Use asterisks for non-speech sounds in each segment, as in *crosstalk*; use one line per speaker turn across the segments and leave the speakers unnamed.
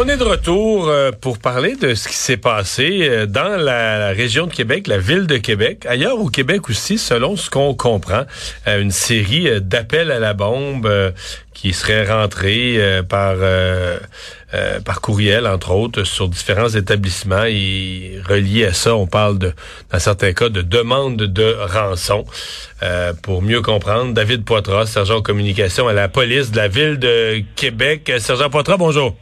On est de retour euh, pour parler de ce qui s'est passé euh, dans la région de Québec, la ville de Québec, ailleurs au Québec aussi, selon ce qu'on comprend, euh, une série d'appels à la bombe qui seraient rentrés par par courriel, entre autres, sur différents établissements et reliés à ça, on parle de, dans certains cas, de demande de rançon. pour mieux comprendre, David Poitras, sergent en communication à la police de la ville de Québec. Sergent Poitras, bonjour.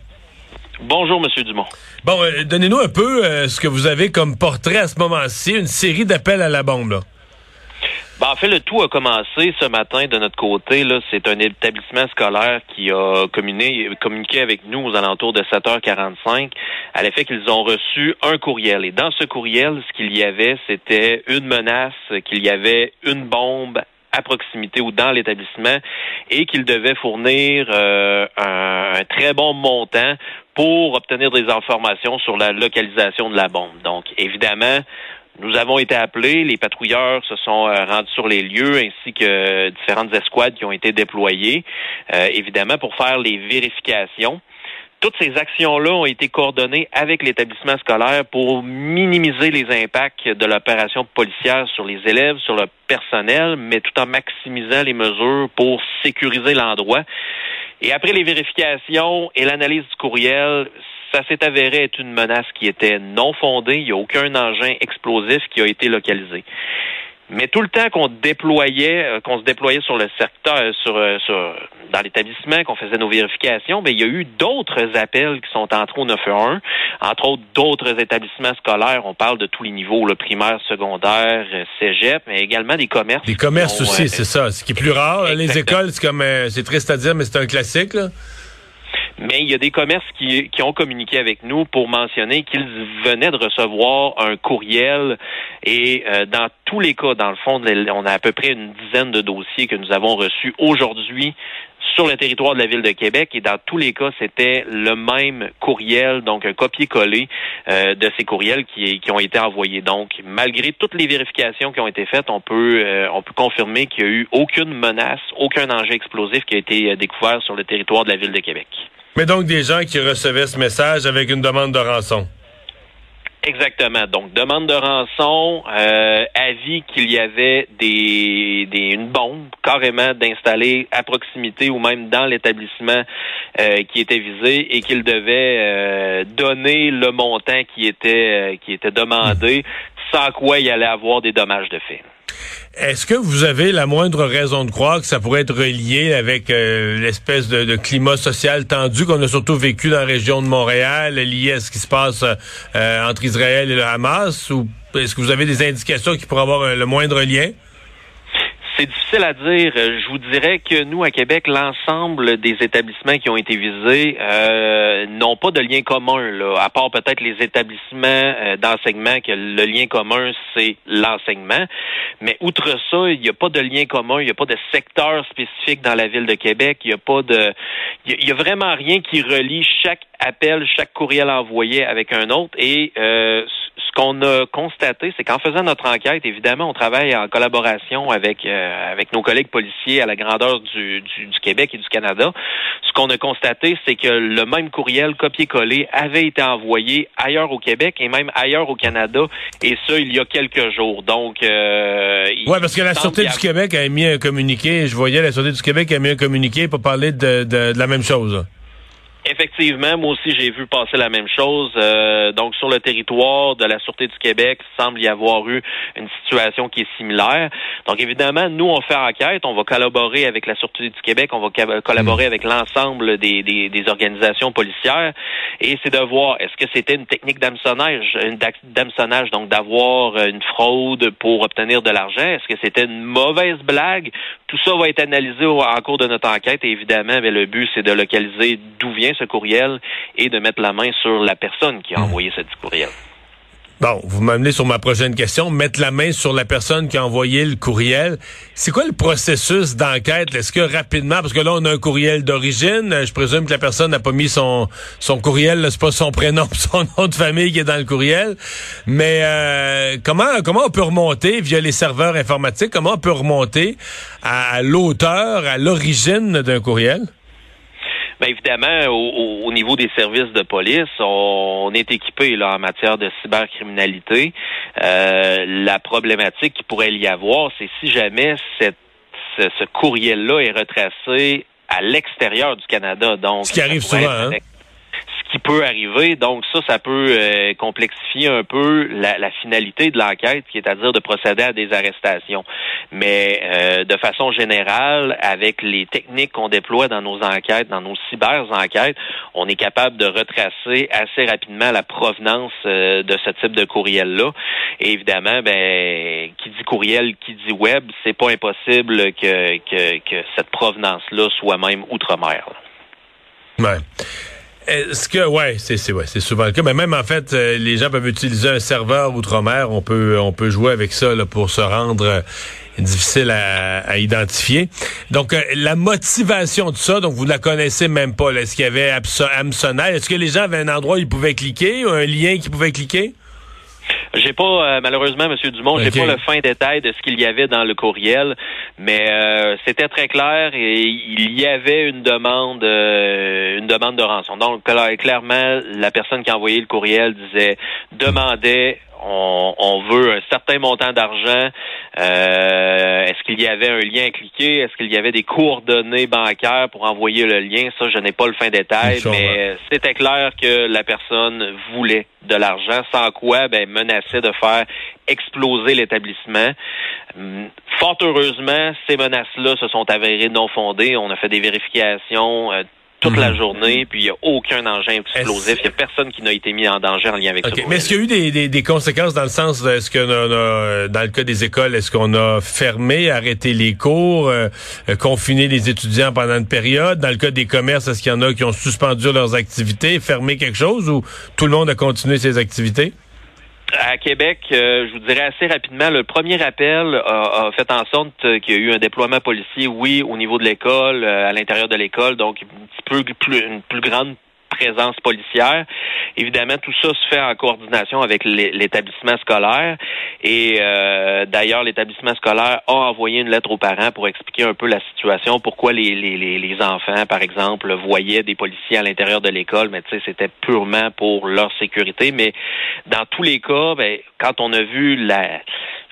Bonjour, Monsieur Dumont.
Bon, euh, donnez-nous un peu euh, ce que vous avez comme portrait à ce moment-ci, une série d'appels à la bombe. Là.
Ben, en fait, le tout a commencé ce matin de notre côté. Là, c'est un établissement scolaire qui a communiqué, avec nous aux alentours de 7h45 à l'effet qu'ils ont reçu un courriel. Et dans ce courriel, ce qu'il y avait, c'était une menace, qu'il y avait une bombe à proximité ou dans l'établissement et qu'il devait fournir euh, un, très bon montant pour obtenir des informations sur la localisation de la bombe. Donc, évidemment, nous avons été appelés, les patrouilleurs se sont euh, rendus sur les lieux ainsi que différentes escouades qui ont été déployées, euh, évidemment pour faire les vérifications. Toutes ces actions-là ont été coordonnées avec l'établissement scolaire pour minimiser les impacts de l'opération policière sur les élèves, sur le personnel, mais tout en maximisant les mesures pour sécuriser l'endroit. Et après les vérifications et l'analyse du courriel, ça s'est avéré être une menace qui était non fondée. Il n'y a aucun engin explosif qui a été localisé. Mais tout le temps qu'on déployait, euh, qu'on se déployait sur le secteur, euh, sur, euh, sur dans l'établissement, qu'on faisait nos vérifications, mais ben, il y a eu d'autres appels qui sont entrés au 911, entre autres d'autres établissements scolaires. On parle de tous les niveaux, le primaire, secondaire, cégep, mais également des commerces.
Des commerces aussi, c'est ça. Ce qui est plus rare. Les écoles, c'est comme, c'est triste à dire, mais c'est un classique. Là
mais il y a des commerces qui, qui ont communiqué avec nous pour mentionner qu'ils venaient de recevoir un courriel et euh, dans tous les cas, dans le fond, on a à peu près une dizaine de dossiers que nous avons reçus aujourd'hui sur le territoire de la ville de Québec et dans tous les cas, c'était le même courriel, donc un copier-coller euh, de ces courriels qui, qui, ont été envoyés. Donc, malgré toutes les vérifications qui ont été faites, on peut euh, on peut confirmer qu'il n'y a eu aucune menace, aucun danger explosif qui a été découvert sur le territoire de la ville de Québec.
Mais donc des gens qui recevaient ce message avec une demande de rançon.
Exactement. Donc, demande de rançon, euh, avis qu'il y avait des, des une bombe carrément d'installer à proximité ou même dans l'établissement euh, qui était visé et qu'il devait euh, donner le montant qui était qui était demandé, sans quoi il allait avoir des dommages de fait.
Est-ce que vous avez la moindre raison de croire que ça pourrait être relié avec euh, l'espèce de, climat social tendu qu'on a surtout vécu dans la région de Montréal, lié à ce qui se passe euh, entre Israël et le Hamas, ou est-ce que vous avez des indications qui pourraient avoir le moindre lien?
C'est difficile à dire. Euh, je vous dirais que nous, à Québec, l'ensemble des établissements qui ont été visés euh, n'ont pas de lien commun, là, à part peut-être les établissements euh, d'enseignement, que le lien commun, c'est l'enseignement. Mais outre ça, il n'y a pas de lien commun, il n'y a pas de secteur spécifique dans la ville de Québec, il n'y a pas de... Il n'y a, vraiment rien qui relie chaque appel, chaque courriel envoyé avec un autre. Et euh, ce qu'on a constaté, c'est qu'en faisant notre enquête, évidemment, on travaille en collaboration avec euh, avec nos collègues policiers à la grandeur du, du, Québec et du Canada. Ce qu'on a constaté, c'est que le même courriel copié-collé avait été envoyé ailleurs au Québec et même ailleurs au Canada, et ça il y a quelques jours. Donc,
euh, ouais, parce que la Sûreté du Québec a mis un communiqué. Je voyais la Sûreté du Québec a mis un communiqué pour parler de, de, de la même chose.
Effectivement, moi aussi j'ai vu passer la même chose. Euh, donc sur le territoire de la Sûreté du Québec, semble y avoir eu une situation qui est similaire. Donc évidemment, nous on fait enquête, on va collaborer avec la Sûreté du Québec, on va collaborer hmm. avec l'ensemble des, des, des, organisations policières, et c'est de voir est-ce que c'était une technique d'hameçonnage, une d'hameçonnage, donc d'avoir une fraude pour obtenir de l'argent? Est-ce que c'était une mauvaise blague Tout ça va être analysé en cours de notre enquête. Et évidemment, mais le but c'est de localiser d'où vient ce courriel et de mettre la main sur la personne qui a hmm. envoyé ce courriel.
Bon, vous m'amenez sur ma prochaine question. Mettre la main sur la personne qui a envoyé le courriel. C'est quoi le processus d'enquête? Est-ce que rapidement, parce que là, on a un courriel d'origine, je présume que la personne n'a pas mis son, son courriel, c'est pas son prénom, *laughs* son nom de famille qui est dans le courriel. Mais euh, comment, comment on peut remonter via les serveurs informatiques? Comment on peut remonter à l'auteur, à l'origine d'un courriel?
Bien évidemment, au, niveau des services de police, on, est équipé là en matière de cybercriminalité. Euh, la problématique qui pourrait y avoir, c'est si jamais cette, ce, courriel-là est retracé à l'extérieur du Canada. Donc,
ce qui arrive souvent. Hein?
Peut arriver. Donc ça, ça peut euh, complexifier un peu la, finalité de l'enquête, qui est à dire de procéder à des arrestations. Mais euh, de façon générale, avec les techniques qu'on déploie dans nos enquêtes, dans nos cyber-enquêtes, on est capable de retracer assez rapidement la provenance euh, de ce type de courriel-là. Et évidemment, ben, qui dit courriel, qui dit web, c'est pas impossible que, que, que cette provenance-là soit même outre-mer.
Ouais. Est-ce que ouais, c'est c'est ouais, c'est souvent le cas. Mais même en fait, euh, les gens peuvent utiliser un serveur outre-mer. On peut on peut jouer avec ça là, pour se rendre euh, difficile à, identifier. Donc euh, la motivation de ça, donc vous la connaissez même pas. Est-ce qu'il y avait Amsonal Est-ce que les gens avaient un endroit où ils pouvaient cliquer, un lien qu'ils pouvaient cliquer?
J'ai pas, euh, malheureusement, Monsieur Dumont, j'ai pas le fin détail de ce qu'il y avait dans le courriel, mais euh, c'était très clair et il y avait une demande, euh, une demande de rançon. Donc, clairement, la personne qui a envoyé le courriel disait, demandait on, veut un certain montant d'argent. Euh, est-ce qu'il y avait un lien à cliquer? Est-ce qu'il y avait des coordonnées bancaires pour envoyer le lien? Ça, je n'ai pas le fin détail, mais c'était clair que la personne voulait de l'argent, sans quoi, ben, menaçait de faire exploser l'établissement. Hum, fort heureusement, ces menaces-là se sont avérées non fondées. On a fait des vérifications. Euh, toute la mhm. journée, puis il n'y a aucun engin explosif. Il n'y a personne qui n'a été mis en danger en lien avec ça.
Mais est-ce qu'il y a eu des, des, conséquences dans le sens, est-ce que dans le cas des écoles, est-ce qu'on a fermé, arrêté les cours, euh, euh, confiné les étudiants pendant une période? Dans le cas des commerces, est-ce qu'il y en a qui ont suspendu leurs activités, fermé quelque chose ou tout le monde a continué ses activités?
À Québec, euh, je vous dirais assez rapidement, le premier appel a, fait en sorte qu'il y a eu un déploiement policier, oui, au niveau de l'école, euh, à l'intérieur de l'école, donc un petit peu plus, une plus grande présence policière. Évidemment, tout ça se fait en coordination avec l'établissement scolaire. Et euh, d'ailleurs, l'établissement scolaire a envoyé une lettre aux parents pour expliquer un peu la situation, pourquoi les, les, les enfants, par exemple, voyaient des policiers à l'intérieur de l'école, mais tu sais, c'était purement pour leur sécurité. Mais dans tous les cas, ben, quand on a vu la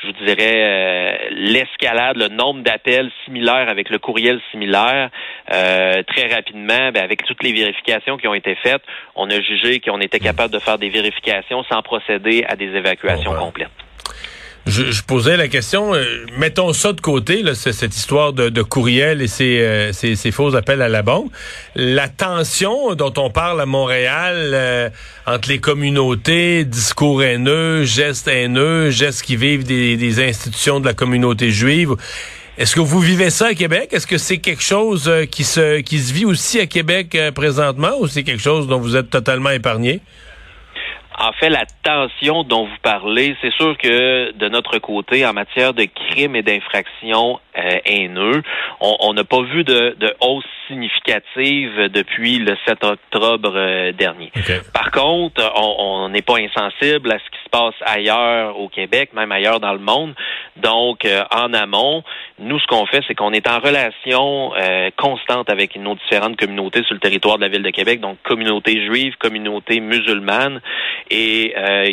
je vous dirais, euh, l'escalade, le nombre d'appels similaires avec le courriel similaire, euh, très rapidement, ben, avec toutes les vérifications qui ont été faites, on a jugé qu'on était capable de faire des vérifications sans procéder à des évacuations complètes.
Je, posais la question, euh, mettons ça de côté, là, cette histoire de, courriel et ces, ces, faux appels à la banque. La tension dont on parle à Montréal euh, entre les communautés, discours haineux, gestes haineux, gestes qui vivent des, des institutions de la communauté juive. Est-ce que vous vivez ça à Québec? Est-ce que c'est quelque chose euh, qui se, qui se vit aussi à Québec présentement ou c'est quelque chose dont vous êtes totalement épargné?
En fait, la tension dont vous parlez, c'est sûr que de notre côté, en matière de crimes et d'infractions euh, haineux, on n'a pas vu de, de, hausse significative depuis le 7 octobre euh, dernier. Par contre, on n'est pas insensible à ce qui se passe ailleurs au Québec, même ailleurs dans le monde. Donc, euh, en amont, nous, ce qu'on fait, c'est qu'on est en relation euh, constante avec nos différentes communautés sur le territoire de la ville de Québec, donc communauté juive, communauté musulmane, et euh,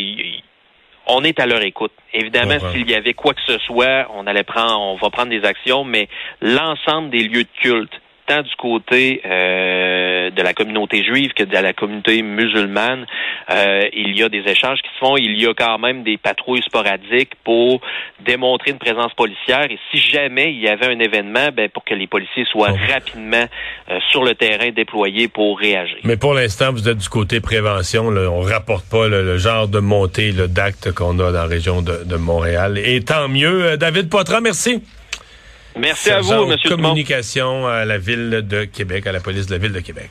on est à leur écoute. Évidemment, s'il y avait quoi que ce soit, on allait prendre, on va prendre des actions, mais l'ensemble des lieux de culte, du côté euh, de la communauté juive que de la communauté musulmane, euh, il y a des échanges qui se font. Il y a quand même des patrouilles sporadiques pour démontrer une présence policière. Et si jamais il y avait un événement, ben, pour que les policiers soient rapidement euh, sur le terrain déployés pour réagir.
Mais pour l'instant, vous êtes du côté prévention. Là. On rapporte pas le genre de montée d'actes qu'on a dans la région de, de Montréal. Et tant mieux. David Poitras, merci.
Merci à vous, M.
Communication à la ville de Québec, à la police de la ville de Québec.